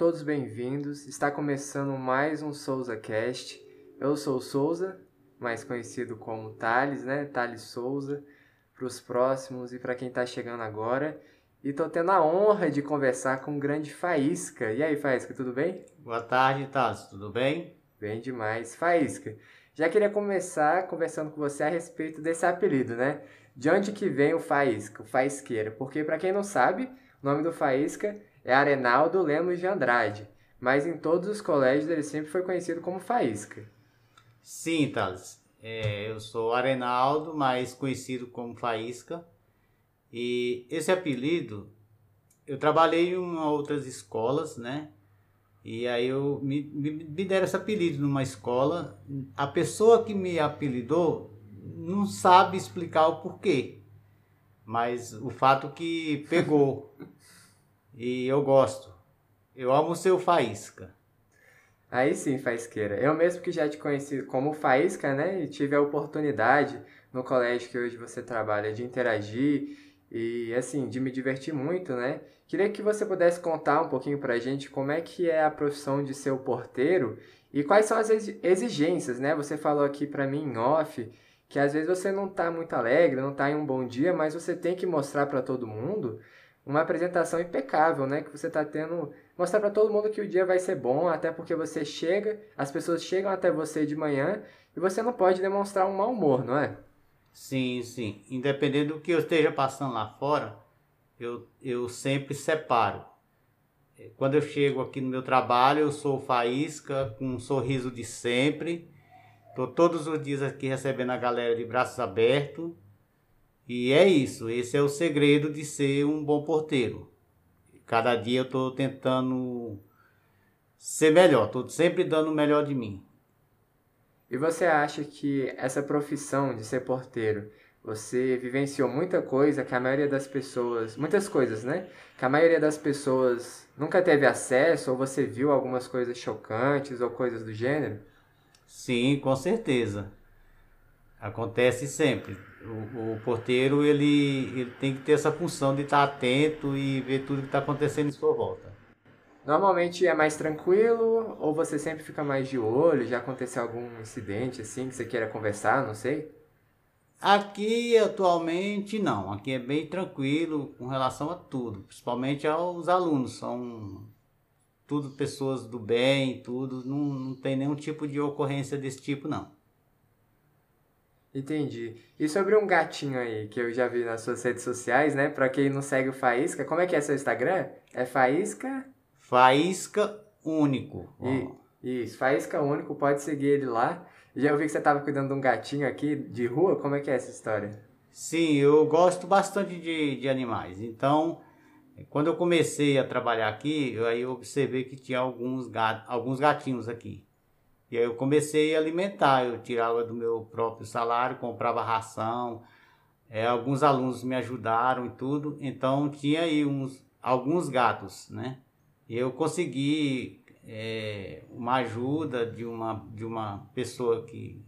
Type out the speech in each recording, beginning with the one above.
todos bem-vindos. Está começando mais um Souza Cast. Eu sou o Souza, mais conhecido como Thales, né? Thales Souza, para os próximos e para quem está chegando agora. E tô tendo a honra de conversar com o grande Faísca. E aí, Faísca, tudo bem? Boa tarde, Thales, tudo bem? Bem demais. Faísca, já queria começar conversando com você a respeito desse apelido, né? De onde que vem o Faísca, o Faísqueiro? Porque, para quem não sabe, o nome do Faísca é Arenaldo Lemos de Andrade, mas em todos os colégios ele sempre foi conhecido como Faísca. Sim, Thales. É, eu sou Arenaldo, mais conhecido como Faísca. E esse apelido, eu trabalhei em outras escolas, né? E aí eu me, me, me deram esse apelido numa escola. A pessoa que me apelidou não sabe explicar o porquê. Mas o fato que pegou. E eu gosto. Eu amo o Faísca. Aí sim, Faísqueira. Eu mesmo que já te conheci como Faísca, né? E tive a oportunidade no colégio que hoje você trabalha de interagir e assim, de me divertir muito, né? Queria que você pudesse contar um pouquinho pra gente como é que é a profissão de ser porteiro e quais são as exigências, né? Você falou aqui pra mim em off que às vezes você não tá muito alegre, não tá em um bom dia, mas você tem que mostrar para todo mundo uma apresentação impecável, né? Que você tá tendo, mostrar para todo mundo que o dia vai ser bom, até porque você chega, as pessoas chegam até você de manhã e você não pode demonstrar um mau humor, não é? Sim, sim. Independente do que eu esteja passando lá fora, eu, eu sempre separo. É, quando eu chego aqui no meu trabalho, eu sou faísca, com um sorriso de sempre. Estou todos os dias aqui recebendo a galera de braços abertos. E é isso, esse é o segredo de ser um bom porteiro. Cada dia eu estou tentando ser melhor, estou sempre dando o melhor de mim. E você acha que essa profissão de ser porteiro, você vivenciou muita coisa que a maioria das pessoas, muitas coisas, né? Que a maioria das pessoas nunca teve acesso ou você viu algumas coisas chocantes ou coisas do gênero? Sim, com certeza. Acontece sempre. O, o porteiro ele, ele tem que ter essa função de estar atento e ver tudo que está acontecendo em sua volta. Normalmente é mais tranquilo ou você sempre fica mais de olho? Já aconteceu algum incidente assim que você queira conversar? Não sei. Aqui atualmente não, aqui é bem tranquilo com relação a tudo, principalmente aos alunos, são tudo pessoas do bem, tudo, não, não tem nenhum tipo de ocorrência desse tipo não. Entendi. E sobre um gatinho aí, que eu já vi nas suas redes sociais, né? Pra quem não segue o Faísca, como é que é seu Instagram? É Faísca? Faísca Único. E, isso, Faísca Único, pode seguir ele lá. Já ouvi que você estava cuidando de um gatinho aqui de rua, como é que é essa história? Sim, eu gosto bastante de, de animais. Então, quando eu comecei a trabalhar aqui, eu, aí eu observei que tinha alguns, gat, alguns gatinhos aqui. E aí eu comecei a alimentar, eu tirava do meu próprio salário, comprava ração, é, alguns alunos me ajudaram e tudo, então tinha aí uns, alguns gatos, né? eu consegui é, uma ajuda de uma, de uma pessoa que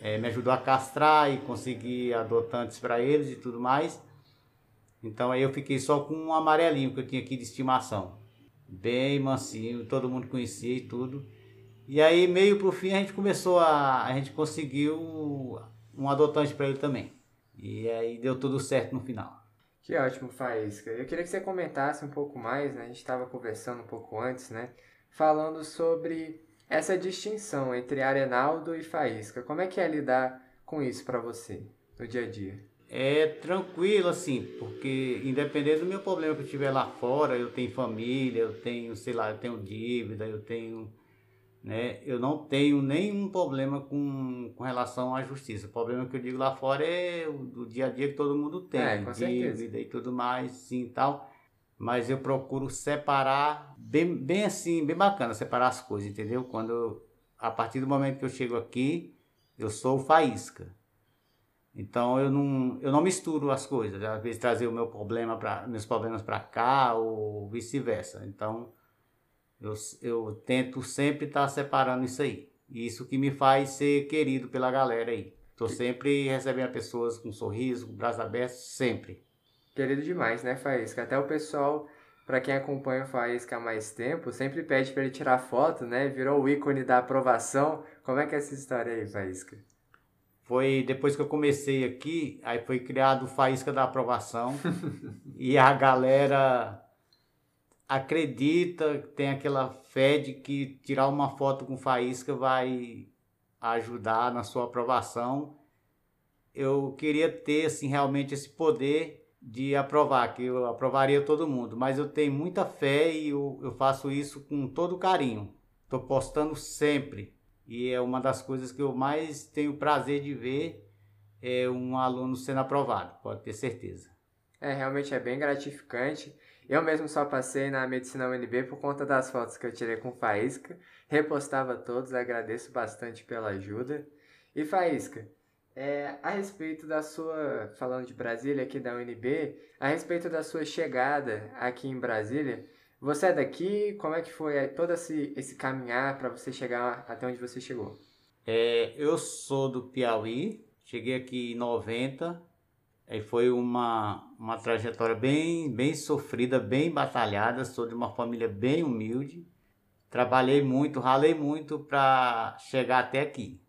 é, me ajudou a castrar e consegui adotantes para eles e tudo mais. Então aí eu fiquei só com um amarelinho que eu tinha aqui de estimação. Bem mansinho, todo mundo conhecia e tudo. E aí meio pro fim a gente começou a. a gente conseguiu um adotante para ele também. E aí deu tudo certo no final. Que ótimo, Faísca. Eu queria que você comentasse um pouco mais, né? A gente estava conversando um pouco antes, né? Falando sobre essa distinção entre Arenaldo e Faísca. Como é que é lidar com isso para você no dia a dia? É tranquilo, assim, porque independente do meu problema que eu tiver lá fora, eu tenho família, eu tenho, sei lá, eu tenho dívida, eu tenho né? Eu não tenho nenhum problema com, com relação à justiça. O problema que eu digo lá fora é o do dia a dia que todo mundo tem, é, com dívida e tudo mais, sim, tal. Mas eu procuro separar bem, bem assim, bem bacana separar as coisas, entendeu? Quando a partir do momento que eu chego aqui, eu sou faísca. Então eu não, eu não misturo as coisas, às vezes trazer o meu problema para meus problemas para cá ou vice-versa. Então eu, eu tento sempre estar tá separando isso aí. Isso que me faz ser querido pela galera aí. Tô sempre recebendo pessoas com um sorriso, com braços abertos, sempre. Querido demais, né, Faísca? Até o pessoal para quem acompanha o Faísca há mais tempo, sempre pede para ele tirar foto, né? Virou o ícone da aprovação. Como é que é essa história aí, Faísca? Foi depois que eu comecei aqui, aí foi criado o Faísca da Aprovação. e a galera acredita, tem aquela fé de que tirar uma foto com faísca vai ajudar na sua aprovação. Eu queria ter assim realmente esse poder de aprovar, que eu aprovaria todo mundo, mas eu tenho muita fé e eu, eu faço isso com todo carinho. Estou postando sempre e é uma das coisas que eu mais tenho prazer de ver é um aluno sendo aprovado, pode ter certeza. É, realmente é bem gratificante. Eu mesmo só passei na Medicina UNB por conta das fotos que eu tirei com Faísca. Repostava todos, agradeço bastante pela ajuda. E Faísca, é, a respeito da sua, falando de Brasília aqui da UNB, a respeito da sua chegada aqui em Brasília, você é daqui? Como é que foi todo esse, esse caminhar para você chegar até onde você chegou? É, eu sou do Piauí, cheguei aqui em 90, aí foi uma, uma trajetória bem, bem sofrida, bem batalhada, sou de uma família bem humilde, trabalhei muito, ralei muito para chegar até aqui.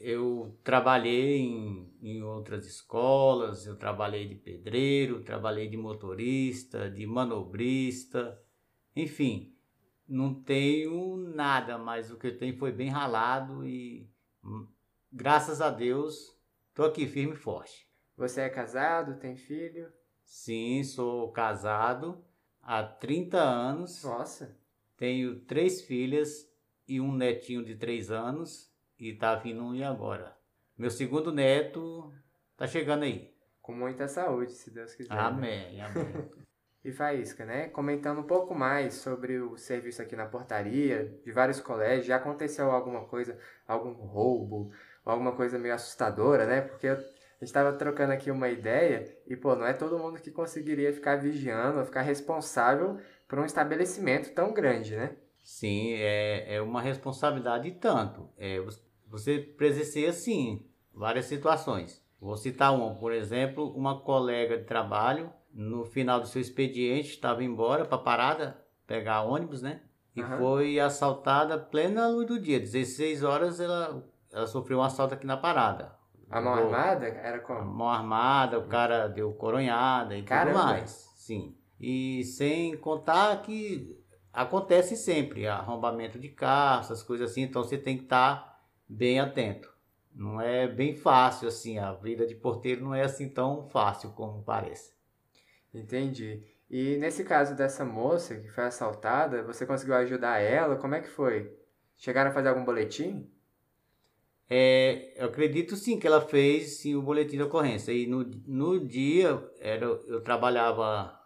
Eu trabalhei em, em outras escolas, eu trabalhei de pedreiro, trabalhei de motorista, de manobrista, enfim, não tenho nada, mas o que eu tenho foi bem ralado e hum, graças a Deus estou aqui firme e forte. Você é casado, tem filho? Sim, sou casado há 30 anos. Nossa! Tenho três filhas e um netinho de três anos e tá vindo um e agora. Meu segundo neto tá chegando aí. Com muita saúde, se Deus quiser. Amém, né? amém. e Faísca, né? Comentando um pouco mais sobre o serviço aqui na portaria, de vários colégios, já aconteceu alguma coisa, algum roubo, alguma coisa meio assustadora, né? Porque a gente estava trocando aqui uma ideia e, pô, não é todo mundo que conseguiria ficar vigiando ficar responsável por um estabelecimento tão grande, né? Sim, é, é uma responsabilidade tanto. É, você presencia sim várias situações. Vou citar uma, por exemplo, uma colega de trabalho no final do seu expediente estava embora para parada pegar ônibus, né? E uhum. foi assaltada plena luz do dia, 16 horas ela ela sofreu um assalto aqui na parada. A mão armada era como? A mão armada, o cara deu coronhada e Caramba. tudo mais. Sim. E sem contar que acontece sempre arrombamento de carro, essas coisas assim, então você tem que estar tá bem atento. Não é bem fácil assim, a vida de porteiro não é assim tão fácil como parece. Entendi. E nesse caso dessa moça que foi assaltada, você conseguiu ajudar ela? Como é que foi? Chegaram a fazer algum boletim? É, eu acredito sim que ela fez sim, o boletim de ocorrência. E no, no dia era, eu trabalhava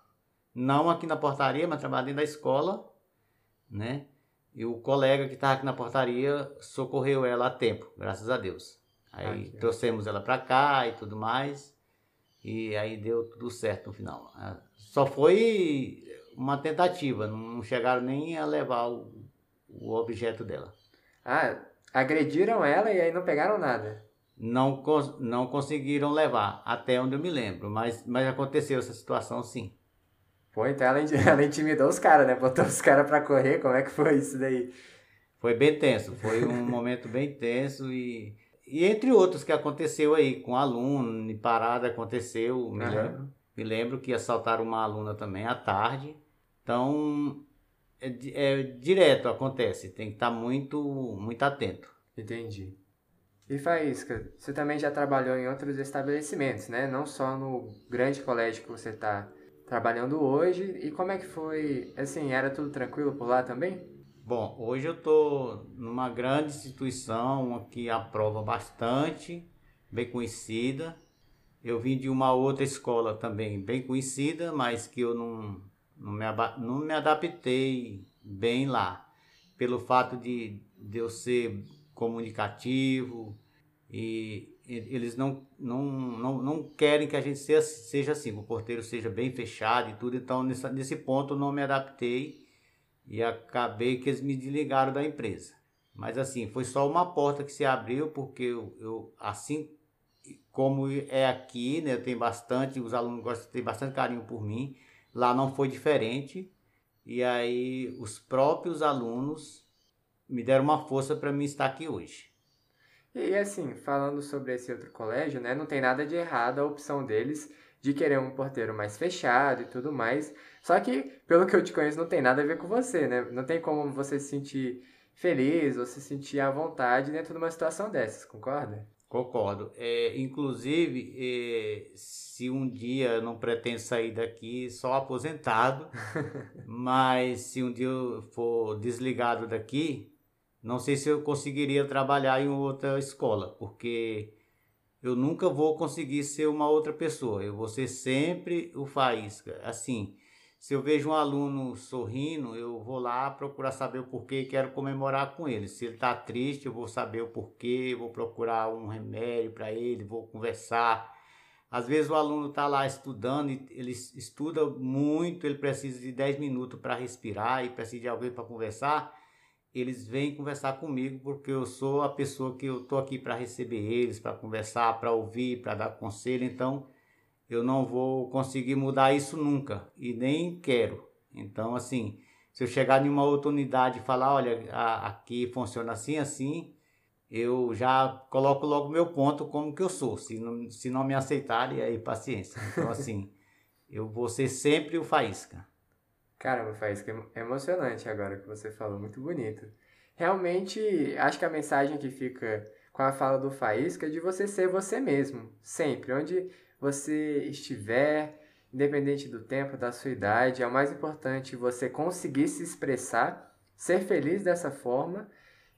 não aqui na portaria, mas trabalhava dentro da escola, né? E o colega que estava aqui na portaria socorreu ela a tempo, graças a Deus. Aí ah, trouxemos ela para cá e tudo mais. E aí deu tudo certo no final. Ah, só foi uma tentativa, não chegaram nem a levar o, o objeto dela. Ah, agrediram ela e aí não pegaram nada? Não, não conseguiram levar, até onde eu me lembro, mas, mas aconteceu essa situação sim. Pô, então ela, ela intimidou os caras, né? Botou os caras pra correr, como é que foi isso daí? Foi bem tenso, foi um momento bem tenso e, e entre outros que aconteceu aí, com aluno, em parada aconteceu, me, uhum. lembro, me lembro que assaltaram uma aluna também à tarde, então é, é direto, acontece, tem que estar tá muito, muito atento. Entendi. E Faísca, você também já trabalhou em outros estabelecimentos, né? Não só no grande colégio que você está trabalhando hoje. E como é que foi? Assim, era tudo tranquilo por lá também? Bom, hoje eu estou numa grande instituição que aprova bastante, bem conhecida. Eu vim de uma outra escola também bem conhecida, mas que eu não, não, me, não me adaptei bem lá. Pelo fato de, de eu ser comunicativo e eles não, não, não, não querem que a gente seja, seja assim, que o porteiro seja bem fechado e tudo. Então, nesse, nesse ponto, não me adaptei e acabei que eles me desligaram da empresa. Mas, assim, foi só uma porta que se abriu, porque eu, eu assim como é aqui, né, tenho bastante, os alunos gostam, têm bastante carinho por mim. Lá não foi diferente. E aí os próprios alunos me deram uma força para mim estar aqui hoje. E assim, falando sobre esse outro colégio, né, não tem nada de errado a opção deles de querer um porteiro mais fechado e tudo mais. Só que, pelo que eu te conheço, não tem nada a ver com você, né? Não tem como você se sentir feliz ou se sentir à vontade dentro de uma situação dessas, concorda? Concordo. É, inclusive, é, se um dia eu não pretendo sair daqui só aposentado, mas se um dia eu for desligado daqui, não sei se eu conseguiria trabalhar em outra escola, porque eu nunca vou conseguir ser uma outra pessoa. Eu vou ser sempre o Faísca. Assim, se eu vejo um aluno sorrindo, eu vou lá procurar saber o porquê e quero comemorar com ele. Se ele está triste, eu vou saber o porquê, vou procurar um remédio para ele, vou conversar. Às vezes o aluno está lá estudando, ele estuda muito, ele precisa de 10 minutos para respirar e precisa de alguém para conversar eles vêm conversar comigo porque eu sou a pessoa que eu tô aqui para receber eles, para conversar, para ouvir, para dar conselho. Então, eu não vou conseguir mudar isso nunca e nem quero. Então, assim, se eu chegar em uma outra unidade e falar, olha, aqui funciona assim, assim, eu já coloco logo meu ponto como que eu sou. Se não, se não me aceitarem, aí paciência. Então, assim, eu vou ser sempre o faísca. Caramba, que é emocionante agora que você falou, muito bonito. Realmente, acho que a mensagem que fica com a fala do Faísca é de você ser você mesmo, sempre, onde você estiver, independente do tempo, da sua idade, é o mais importante você conseguir se expressar, ser feliz dessa forma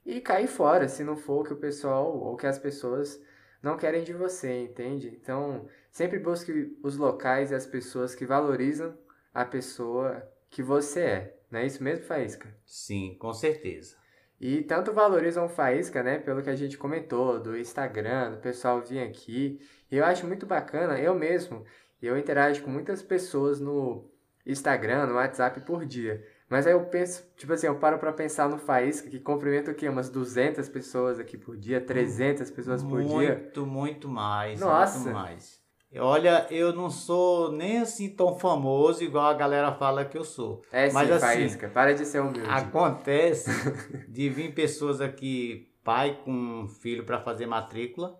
e cair fora, se não for o que o pessoal ou que as pessoas não querem de você, entende? Então, sempre busque os locais e as pessoas que valorizam a pessoa que você é. Não é isso mesmo, Faísca? Sim, com certeza. E tanto valorizam o Faísca, né, pelo que a gente comentou, do Instagram, do pessoal vir aqui. E eu acho muito bacana, eu mesmo, eu interajo com muitas pessoas no Instagram, no WhatsApp por dia. Mas aí eu penso, tipo assim, eu paro pra pensar no Faísca, que cumprimenta o quê? Umas 200 pessoas aqui por dia, 300 pessoas por muito, dia. Muito, muito mais. Nossa. Muito mais. Olha, eu não sou nem assim tão famoso igual a galera fala que eu sou. É Mas sim, assim, Faísca, para de ser humilde. Acontece de vir pessoas aqui, pai com filho para fazer matrícula,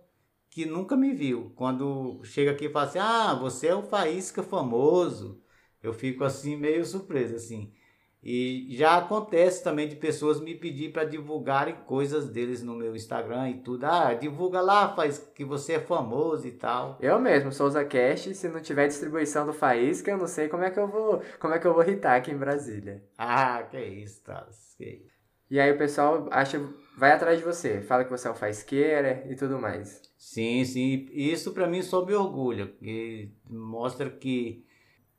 que nunca me viu. Quando chega aqui e fala assim, ah, você é o Faísca famoso. Eu fico assim meio surpreso, assim. E já acontece também de pessoas me pedir para divulgarem coisas deles no meu Instagram e tudo. Ah, divulga lá, faz que você é famoso e tal. Eu mesmo, Souza Cash, se não tiver distribuição do Faísca, eu não sei como é que eu vou, como é que eu vou hitar aqui em Brasília. Ah, que isso, Thales, que isso. E aí o pessoal acha, vai atrás de você, fala que você é o faisqueira e tudo mais. Sim, sim. Isso para mim só me orgulha, que mostra que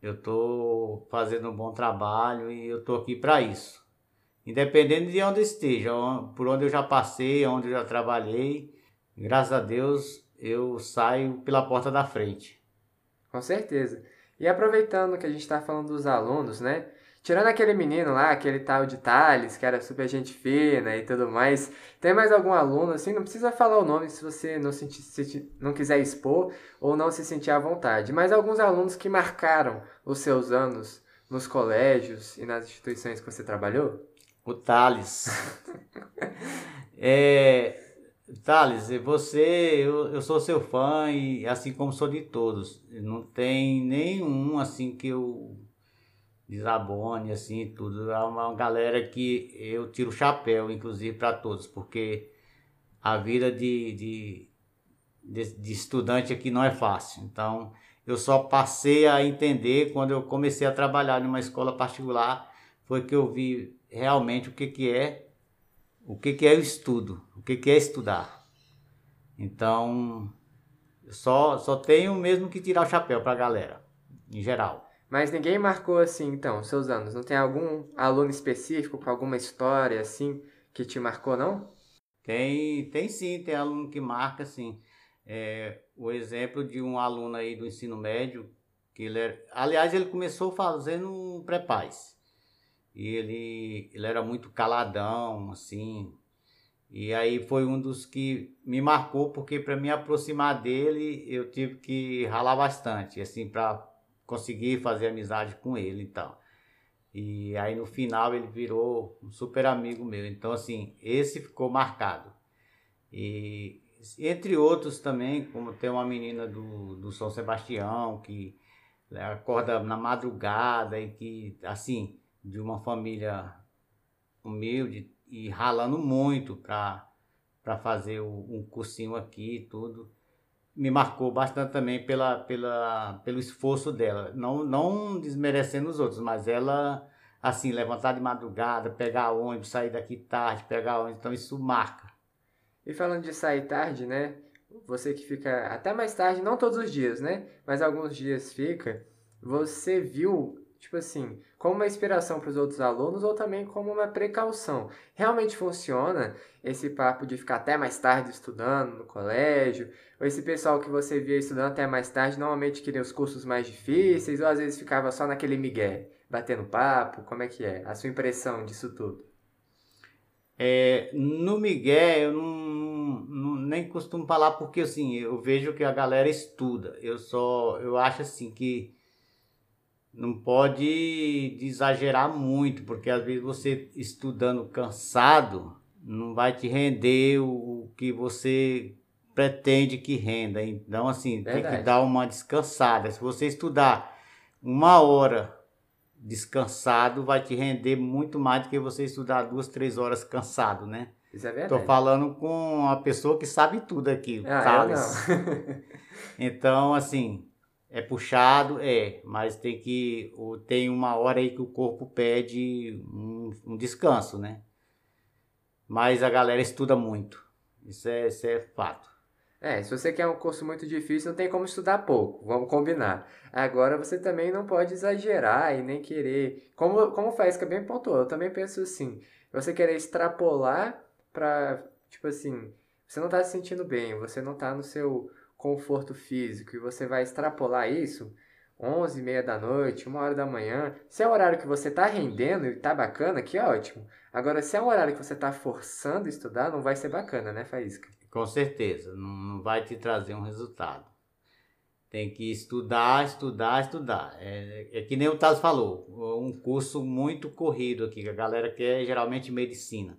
eu estou fazendo um bom trabalho e eu estou aqui para isso. Independente de onde esteja, por onde eu já passei, onde eu já trabalhei, graças a Deus eu saio pela porta da frente. Com certeza. E aproveitando que a gente está falando dos alunos, né? Tirando aquele menino lá, aquele tal de Thales, que era super gente fina e tudo mais, tem mais algum aluno, assim, não precisa falar o nome se você não, sentir, se não quiser expor ou não se sentir à vontade, mas alguns alunos que marcaram os seus anos nos colégios e nas instituições que você trabalhou? O Thales. é, Thales, você, eu, eu sou seu fã e assim como sou de todos. Não tem nenhum assim que eu desabone, assim, tudo. É uma galera que eu tiro o chapéu, inclusive, para todos, porque a vida de, de, de, de, estudante aqui não é fácil. Então, eu só passei a entender quando eu comecei a trabalhar numa escola particular, foi que eu vi realmente o que, que é o que, que é o estudo, o que, que é estudar. Então, só, só tenho mesmo que tirar o chapéu para a galera, em geral. Mas ninguém marcou assim, então, seus anos. Não tem algum aluno específico com alguma história assim que te marcou, não? Tem, tem sim, tem aluno que marca, sim. É, o exemplo de um aluno aí do ensino médio, que ele era, aliás, ele começou fazendo um pré-paz. E ele, ele era muito caladão, assim. E aí foi um dos que me marcou, porque para me aproximar dele, eu tive que ralar bastante, assim, para conseguir fazer amizade com ele e tal. E aí no final ele virou um super amigo meu. Então, assim, esse ficou marcado. E entre outros também, como tem uma menina do, do São Sebastião que acorda na madrugada e que, assim, de uma família humilde e ralando muito para fazer o, um cursinho aqui e tudo. Me marcou bastante também pela, pela, pelo esforço dela. Não, não desmerecendo os outros, mas ela, assim, levantar de madrugada, pegar ônibus, sair daqui tarde, pegar ônibus, então isso marca. E falando de sair tarde, né? Você que fica até mais tarde, não todos os dias, né? Mas alguns dias fica. Você viu tipo assim, como uma inspiração para os outros alunos ou também como uma precaução. Realmente funciona esse papo de ficar até mais tarde estudando no colégio, ou esse pessoal que você via estudando até mais tarde normalmente queria os cursos mais difíceis, ou às vezes ficava só naquele migué, batendo papo, como é que é? A sua impressão disso tudo? É, no migué eu não, não, nem costumo falar porque assim, eu vejo que a galera estuda. Eu só eu acho assim que não pode exagerar muito, porque às vezes você estudando cansado não vai te render o que você pretende que renda. Então, assim, Verdade. tem que dar uma descansada. Se você estudar uma hora descansado, vai te render muito mais do que você estudar duas, três horas cansado, né? Isso é verdade. Tô falando com uma pessoa que sabe tudo aqui, ah, Thales. então, assim, é puxado, é, mas tem que. Tem uma hora aí que o corpo pede um, um descanso, né? Mas a galera estuda muito. Isso é, isso é fato. É, se você quer um curso muito difícil, não tem como estudar pouco, vamos combinar. Agora, você também não pode exagerar e nem querer. Como, como que é bem pontual, eu também penso assim: você querer extrapolar para. Tipo assim, você não está se sentindo bem, você não está no seu conforto físico e você vai extrapolar isso, 11 e meia da noite, uma hora da manhã, se é o horário que você está rendendo e está bacana, que ótimo. Agora, se é um horário que você está forçando estudar, não vai ser bacana, né, Faísca? Com certeza, não vai te trazer um resultado. Tem que estudar, estudar, estudar. É, é que nem o Taz falou, um curso muito corrido aqui, que a galera quer geralmente medicina.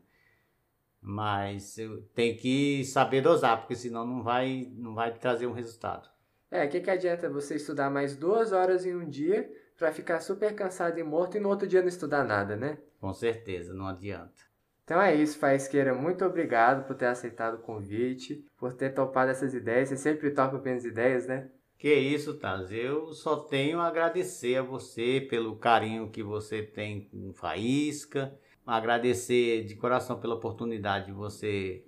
Mas tem que saber dosar, porque senão não vai, não vai trazer um resultado. É, o que, que adianta você estudar mais duas horas em um dia para ficar super cansado e morto e no outro dia não estudar nada, né? Com certeza, não adianta. Então é isso, Faisqueira. Muito obrigado por ter aceitado o convite, por ter topado essas ideias. Você sempre topa apenas ideias, né? Que isso, Taz. Eu só tenho a agradecer a você pelo carinho que você tem com Faísca agradecer de coração pela oportunidade de você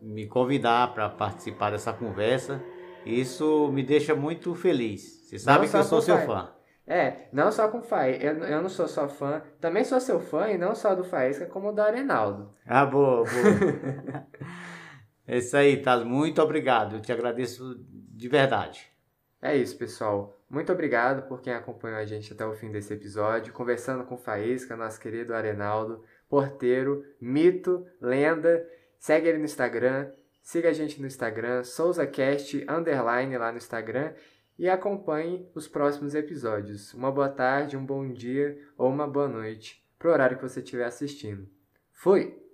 me convidar para participar dessa conversa. Isso me deixa muito feliz. Você sabe não que eu sou seu fã. É, não só com o Faí, eu, eu não sou só fã, também sou seu fã e não só do Faísca, como do Arenaldo. Ah, boa, boa. é isso aí, Taz, muito obrigado, eu te agradeço de verdade. É isso, pessoal. Muito obrigado por quem acompanhou a gente até o fim desse episódio, conversando com o Faísca, nosso querido Arenaldo porteiro, mito, lenda. Segue ele no Instagram, siga a gente no Instagram, SouzaCast, underline lá no Instagram e acompanhe os próximos episódios. Uma boa tarde, um bom dia ou uma boa noite, pro horário que você estiver assistindo. Fui!